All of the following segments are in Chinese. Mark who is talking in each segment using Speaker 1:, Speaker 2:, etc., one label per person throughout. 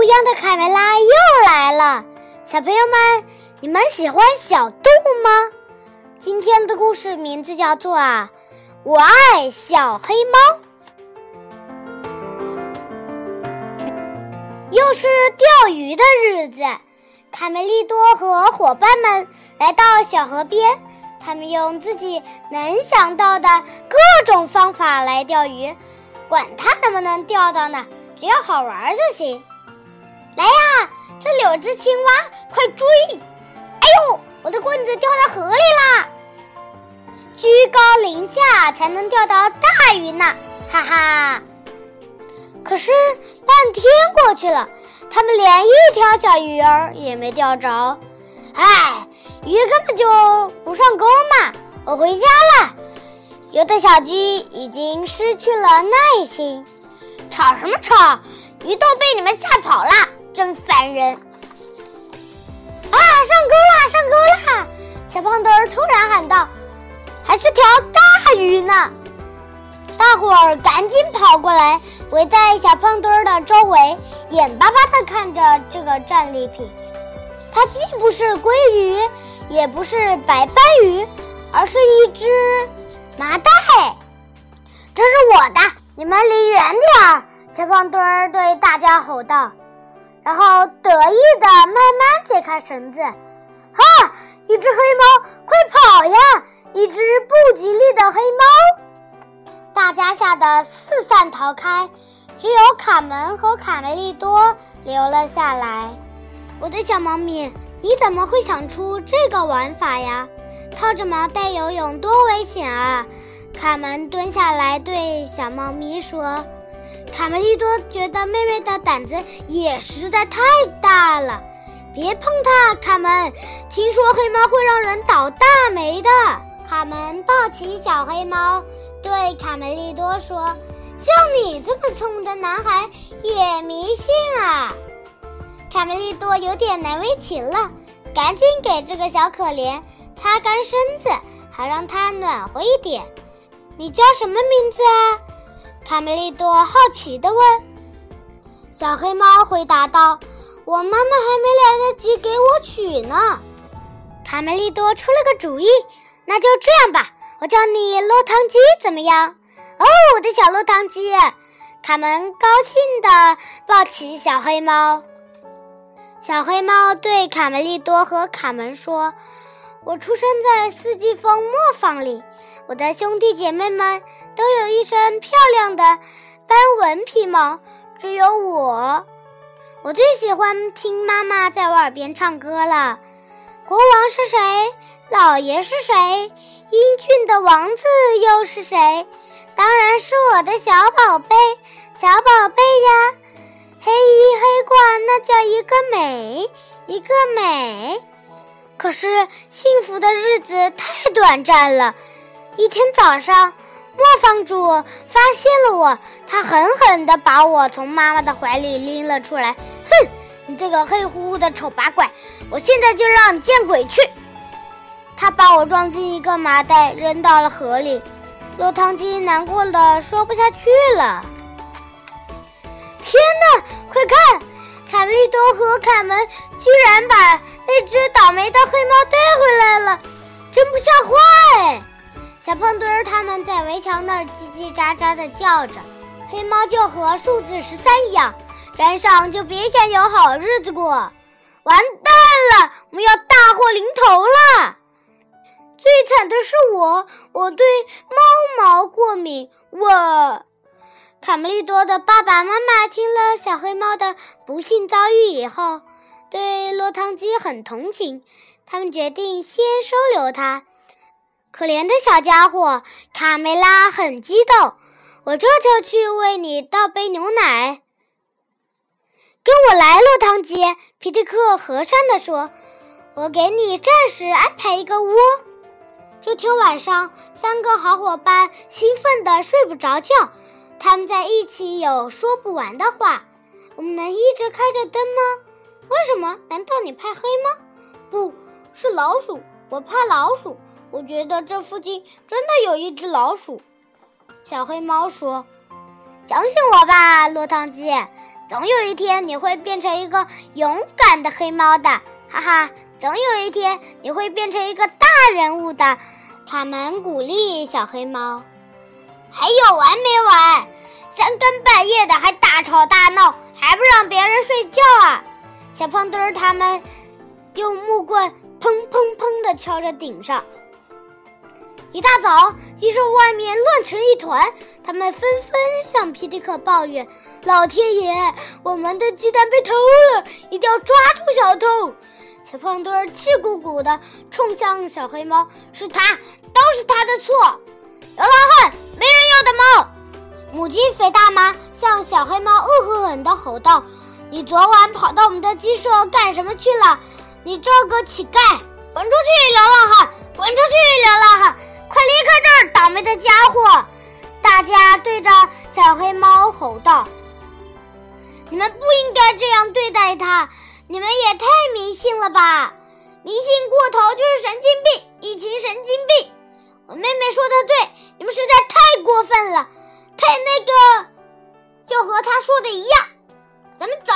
Speaker 1: 不一样的卡梅拉又来了。小朋友们，你们喜欢小动物吗？今天的故事名字叫做《啊，我爱小黑猫》。又是钓鱼的日子，卡梅利多和伙伴们来到小河边，他们用自己能想到的各种方法来钓鱼，管它能不能钓到呢，只要好玩就行。来呀，这里有只青蛙，快追！哎呦，我的棍子掉到河里啦！居高临下才能钓到大鱼呢，哈哈。可是半天过去了，他们连一条小鱼儿也没钓着。哎，鱼根本就不上钩嘛！我回家了。有的小鸡已经失去了耐心，吵什么吵？鱼都被你们吓跑了，真烦人！啊，上钩啦，上钩啦！小胖墩儿突然喊道：“还是条大鱼呢！”大伙儿赶紧跑过来，围在小胖墩儿的周围，眼巴巴地看着这个战利品。它既不是鲑鱼，也不是白斑鱼，而是一只麻袋。这是我的，你们离远点儿！小胖墩儿对大家吼道，然后得意地慢慢解开绳子。啊！一只黑猫，快跑呀！一只不吉利的黑猫。大家吓得四散逃开，只有卡门和卡梅利多留了下来。我的小猫咪，你怎么会想出这个玩法呀？套着毛带游泳多危险啊！卡门蹲下来对小猫咪说：“卡梅利多觉得妹妹的胆子也实在太大了，别碰它，卡门。听说黑猫会让人倒大霉的。”卡门抱起小黑猫。对卡梅利多说：“像你这么聪明的男孩也迷信啊！”卡梅利多有点难为情了，赶紧给这个小可怜擦干身子，好让它暖和一点。你叫什么名字啊？卡梅利多好奇地问。小黑猫回答道：“我妈妈还没来得及给我取呢。”卡梅利多出了个主意：“那就这样吧。”我叫你落汤鸡怎么样？哦，我的小落汤鸡！卡门高兴地抱起小黑猫。小黑猫对卡梅利多和卡门说：“我出生在四季风磨坊里，我的兄弟姐妹们都有一身漂亮的斑纹皮毛，只有我，我最喜欢听妈妈在我耳边唱歌了。”国王是谁？老爷是谁？英俊的王子又是谁？当然是我的小宝贝，小宝贝呀！黑衣黑褂，那叫一个美，一个美。可是幸福的日子太短暂了。一天早上，磨坊主发现了我，他狠狠地把我从妈妈的怀里拎了出来。哼！你这个黑乎乎的丑八怪，我现在就让你见鬼去！他把我装进一个麻袋，扔到了河里。落汤鸡难过的说不下去了。天哪，快看，卡利多和卡门居然把那只倒霉的黑猫带回来了，真不像话哎！小胖墩儿他们在围墙那儿叽叽喳喳的叫着，黑猫就和数字十三一样。沾上就别想有好日子过，完蛋了，我们要大祸临头了。最惨的是我，我对猫毛过敏。我，卡梅利多的爸爸妈妈听了小黑猫的不幸遭遇以后，对落汤鸡很同情，他们决定先收留它。可怜的小家伙，卡梅拉很激动，我这就去为你倒杯牛奶。跟我来，落汤鸡！皮特克和善地说：“我给你暂时安排一个窝。”这天晚上，三个好伙伴兴奋地睡不着觉。他们在一起有说不完的话。我们能一直开着灯吗？为什么？难道你怕黑吗？不是老鼠，我怕老鼠。我觉得这附近真的有一只老鼠。小黑猫说。相信我吧，落汤鸡，总有一天你会变成一个勇敢的黑猫的，哈哈，总有一天你会变成一个大人物的。卡门鼓励小黑猫。还有完没完？三更半夜的还大吵大闹，还不让别人睡觉啊！小胖墩儿他们用木棍砰砰砰地敲着顶上。一大早，鸡舍外面乱成一团，他们纷纷向皮迪克抱怨：“老天爷，我们的鸡蛋被偷了，一定要抓住小偷！”小胖墩儿气鼓鼓地冲向小黑猫：“是他，都是他的错！流浪汉，没人要的猫！”母鸡肥大妈向小黑猫恶狠狠地吼道：“你昨晚跑到我们的鸡舍干什么去了？你这个乞丐，滚出去，流浪汉！滚出去，流浪汉！”快离开这儿，倒霉的家伙！大家对着小黑猫吼道：“你们不应该这样对待它，你们也太迷信了吧！迷信过头就是神经病，一群神经病！”我妹妹说的对，你们实在太过分了，太那个，就和她说的一样。咱们走！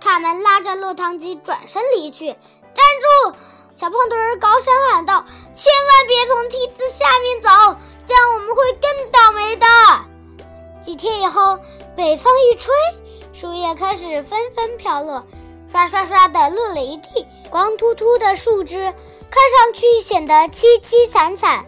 Speaker 1: 卡门拉着落汤鸡转身离去。站住！小胖墩儿高声喊道：“千万别从梯子下面走，这样我们会更倒霉的。”几天以后，北风一吹，树叶开始纷纷飘落，刷刷刷的落了一地，光秃秃的树枝看上去显得凄凄惨惨。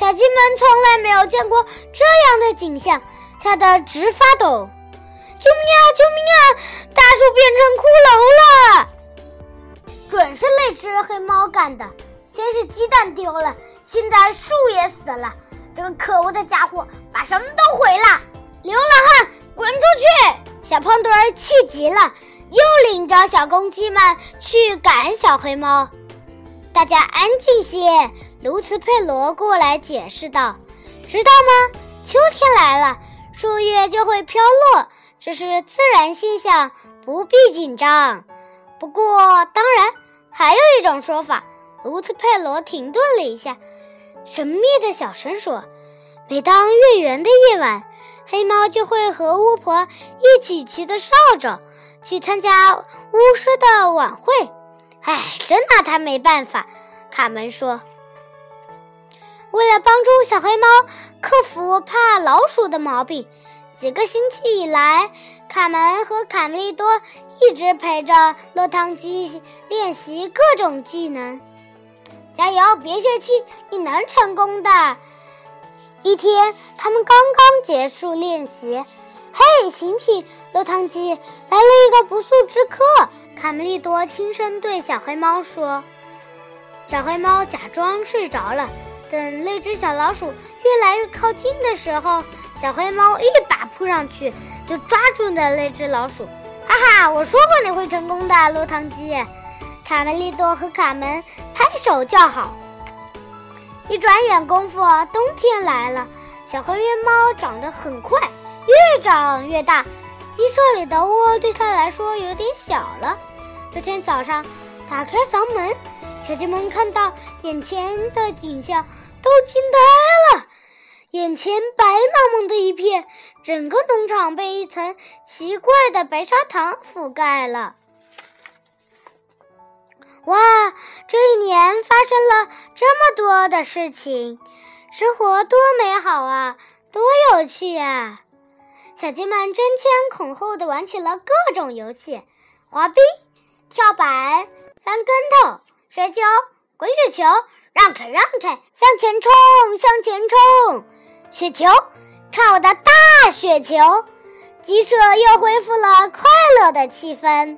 Speaker 1: 小鸡们从来没有见过这样的景象，吓得直发抖。救命啊！救命啊！大树变成骷髅了！准是那只黑猫干的，先是鸡蛋丢了，现在树也死了。这个可恶的家伙把什么都毁了！流浪汉，滚出去！小胖墩儿气急了，又领着小公鸡们去赶小黑猫。大家安静些。卢茨佩罗过来解释道：“知道吗？秋天来了，树叶就会飘落，这是自然现象，不必紧张。不过，当然。”还有一种说法，卢茨佩罗停顿了一下，神秘的小声说：“每当月圆的夜晚，黑猫就会和巫婆一起骑着扫帚去参加巫师的晚会。”哎，真拿他没办法，卡门说。为了帮助小黑猫克服怕老鼠的毛病。几个星期以来，卡门和卡梅利多一直陪着落汤鸡练习各种技能。加油，别泄气，你能成功的！一天，他们刚刚结束练习。嘿，醒醒，落汤鸡，来了一个不速之客！卡梅利多轻声对小黑猫说。小黑猫假装睡着了。等那只小老鼠越来越靠近的时候，小黑猫一把扑上去，就抓住了那只老鼠。哈哈，我说过你会成功的，落汤鸡！卡梅利多和卡门拍手叫好。一转眼功夫，冬天来了。小黑猫长得很快，越长越大。鸡舍里的窝对它来说有点小了。这天早上，打开房门。小鸡们看到眼前的景象，都惊呆了。眼前白茫茫的一片，整个农场被一层奇怪的白砂糖覆盖了。哇，这一年发生了这么多的事情，生活多美好啊，多有趣啊！小鸡们争先恐后的玩起了各种游戏：滑冰、跳板、翻跟头。摔跤、滚雪球，让开让开，向前冲，向前冲！雪球，看我的大雪球！鸡舍又恢复了快乐的气氛。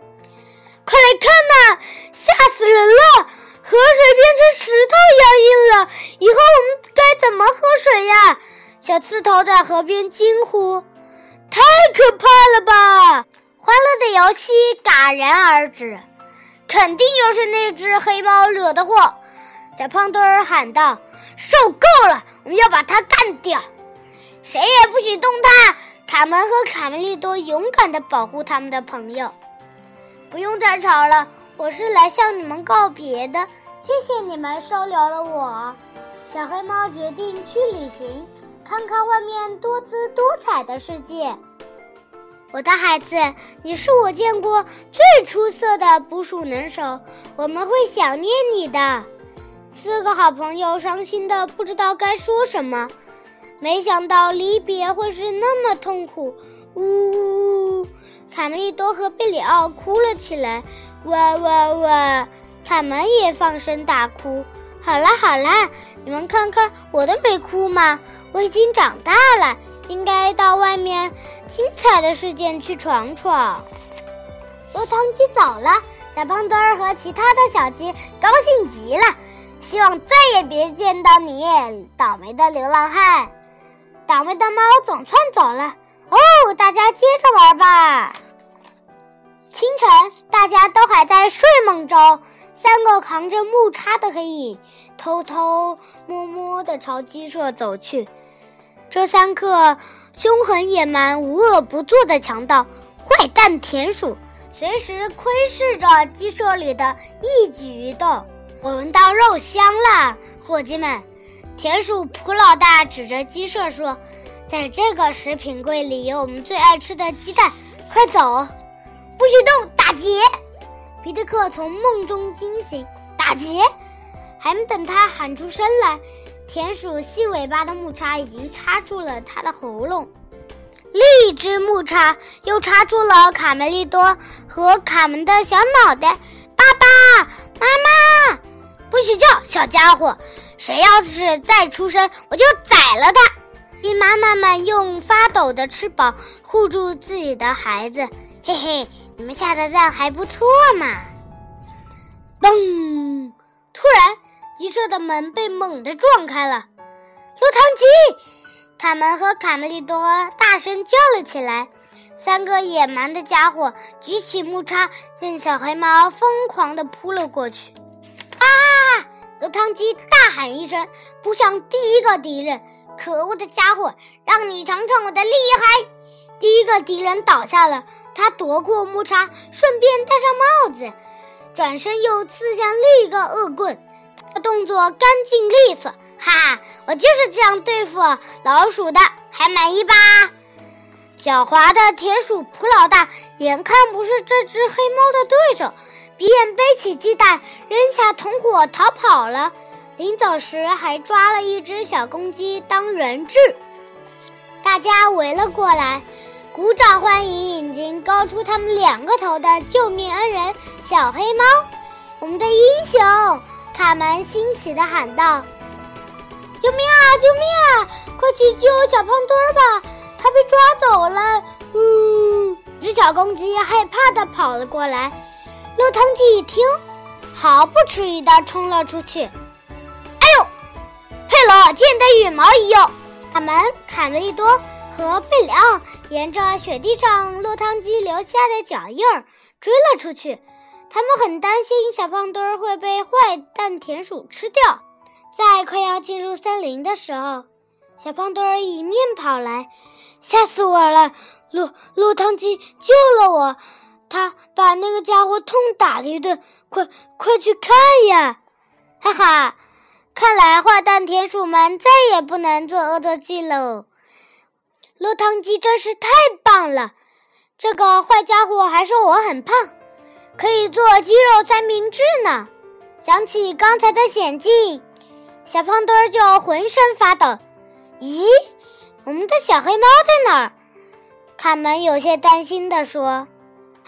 Speaker 1: 快来看呐，吓死人了！河水变成石头一样硬了，以后我们该怎么喝水呀？小刺头在河边惊呼：“太可怕了吧！”欢乐的游戏戛然而止。肯定又是那只黑猫惹的祸！小胖墩儿喊道：“受够了，我们要把它干掉！谁也不许动它！”卡门和卡梅利多勇敢地保护他们的朋友。不用再吵了，我是来向你们告别的。谢谢你们收留了我。小黑猫决定去旅行，看看外面多姿多彩的世界。我的孩子，你是我见过最出色的捕鼠能手，我们会想念你的。四个好朋友伤心的不知道该说什么，没想到离别会是那么痛苦。呜呜呜，卡梅利多和贝里奥哭了起来，哇哇哇！卡门也放声大哭。好啦好啦，你们看看我都没哭吗？我已经长大了，应该到外面精彩的世界去闯闯。落汤鸡走了，小胖墩儿和其他的小鸡高兴极了。希望再也别见到你，倒霉的流浪汉！倒霉的猫总算走了哦，大家接着玩吧。清晨，大家都还在睡梦中，三个扛着木叉的黑影偷偷摸摸地朝鸡舍走去。这三个凶狠野蛮、无恶不作的强盗——坏蛋田鼠，随时窥视着鸡舍里的一举一动。我闻到肉香了，伙计们！田鼠普老大指着鸡舍说：“在这个食品柜里有我们最爱吃的鸡蛋，快走！不许动，打劫！”皮特克从梦中惊醒，打劫！还没等他喊出声来，田鼠细尾巴的木叉已经插住了他的喉咙，另一只木叉又插住了卡梅利多和卡门的小脑袋。爸爸妈妈！不许叫，小家伙！谁要是再出声，我就宰了他！鸡妈妈们用发抖的翅膀护住自己的孩子。嘿嘿，你们下的蛋还不错嘛！嘣！突然，鸡舍的门被猛地撞开了。落汤鸡！卡门和卡梅利多大声叫了起来。三个野蛮的家伙举起木叉，向小黑猫疯狂地扑了过去。啊！落汤鸡大喊一声，扑向第一个敌人。可恶的家伙，让你尝尝我的厉害！第一个敌人倒下了，他夺过木叉，顺便戴上帽子，转身又刺向另一个恶棍。他的动作干净利索。哈！我就是这样对付老鼠的，还满意吧？狡猾的田鼠普老大眼看不是这只黑猫的对手。便背起鸡蛋，扔下同伙逃跑了。临走时，还抓了一只小公鸡当人质。大家围了过来，鼓掌欢迎已经高出他们两个头的救命恩人小黑猫。我们的英雄卡门欣喜地喊道：“救命啊！救命啊！快去救小胖墩儿吧，他被抓走了。”呜！只小公鸡害怕地跑了过来。落汤鸡一听，毫不迟疑地冲了出去。哎呦！佩罗溅得羽毛一用。卡门、卡梅利多和贝里奥沿着雪地上落汤鸡留下的脚印儿追了出去。他们很担心小胖墩儿会被坏蛋田鼠吃掉。在快要进入森林的时候，小胖墩儿迎面跑来，吓死我了！落落汤鸡救了我。他把那个家伙痛打了一顿，快快去看呀！哈哈，看来坏蛋田鼠们再也不能做恶作剧喽。落汤鸡真是太棒了，这个坏家伙还说我很胖，可以做鸡肉三明治呢。想起刚才的险境，小胖墩儿就浑身发抖。咦，我们的小黑猫在哪儿？卡门有些担心地说。啊，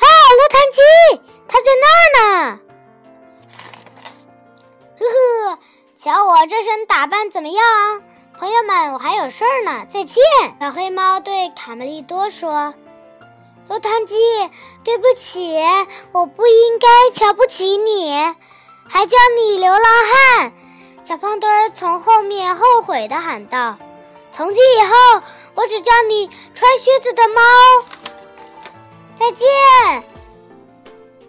Speaker 1: 落汤鸡，它在那儿呢！呵呵，瞧我这身打扮怎么样？朋友们，我还有事儿呢，再见。小黑猫对卡梅利多说：“落汤鸡，对不起，我不应该瞧不起你，还叫你流浪汉。”小胖墩儿从后面后悔的喊道：“从今以后，我只叫你穿靴子的猫。”再见。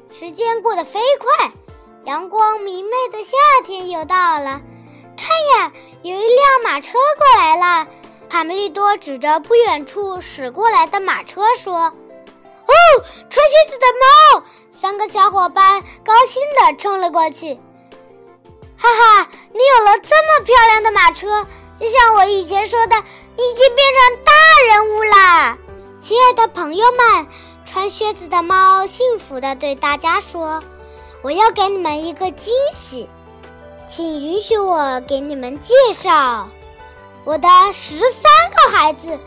Speaker 1: 时间过得飞快，阳光明媚的夏天又到了。看呀，有一辆马车过来了。卡梅利多指着不远处驶过来的马车说：“哦，穿靴子的猫！”三个小伙伴高兴地冲了过去。哈哈，你有了这么漂亮的马车，就像我以前说的，你已经变成大人物啦！亲爱的朋友们，穿靴子的猫幸福地对大家说：“我要给你们一个惊喜，请允许我给你们介绍我的十三个孩子。”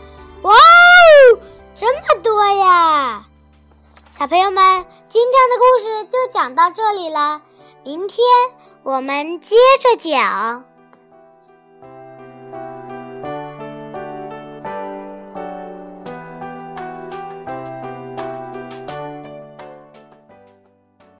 Speaker 1: 哇哦，这么多呀！小朋友们，今天的故事就讲到这里了，明天我们接着讲。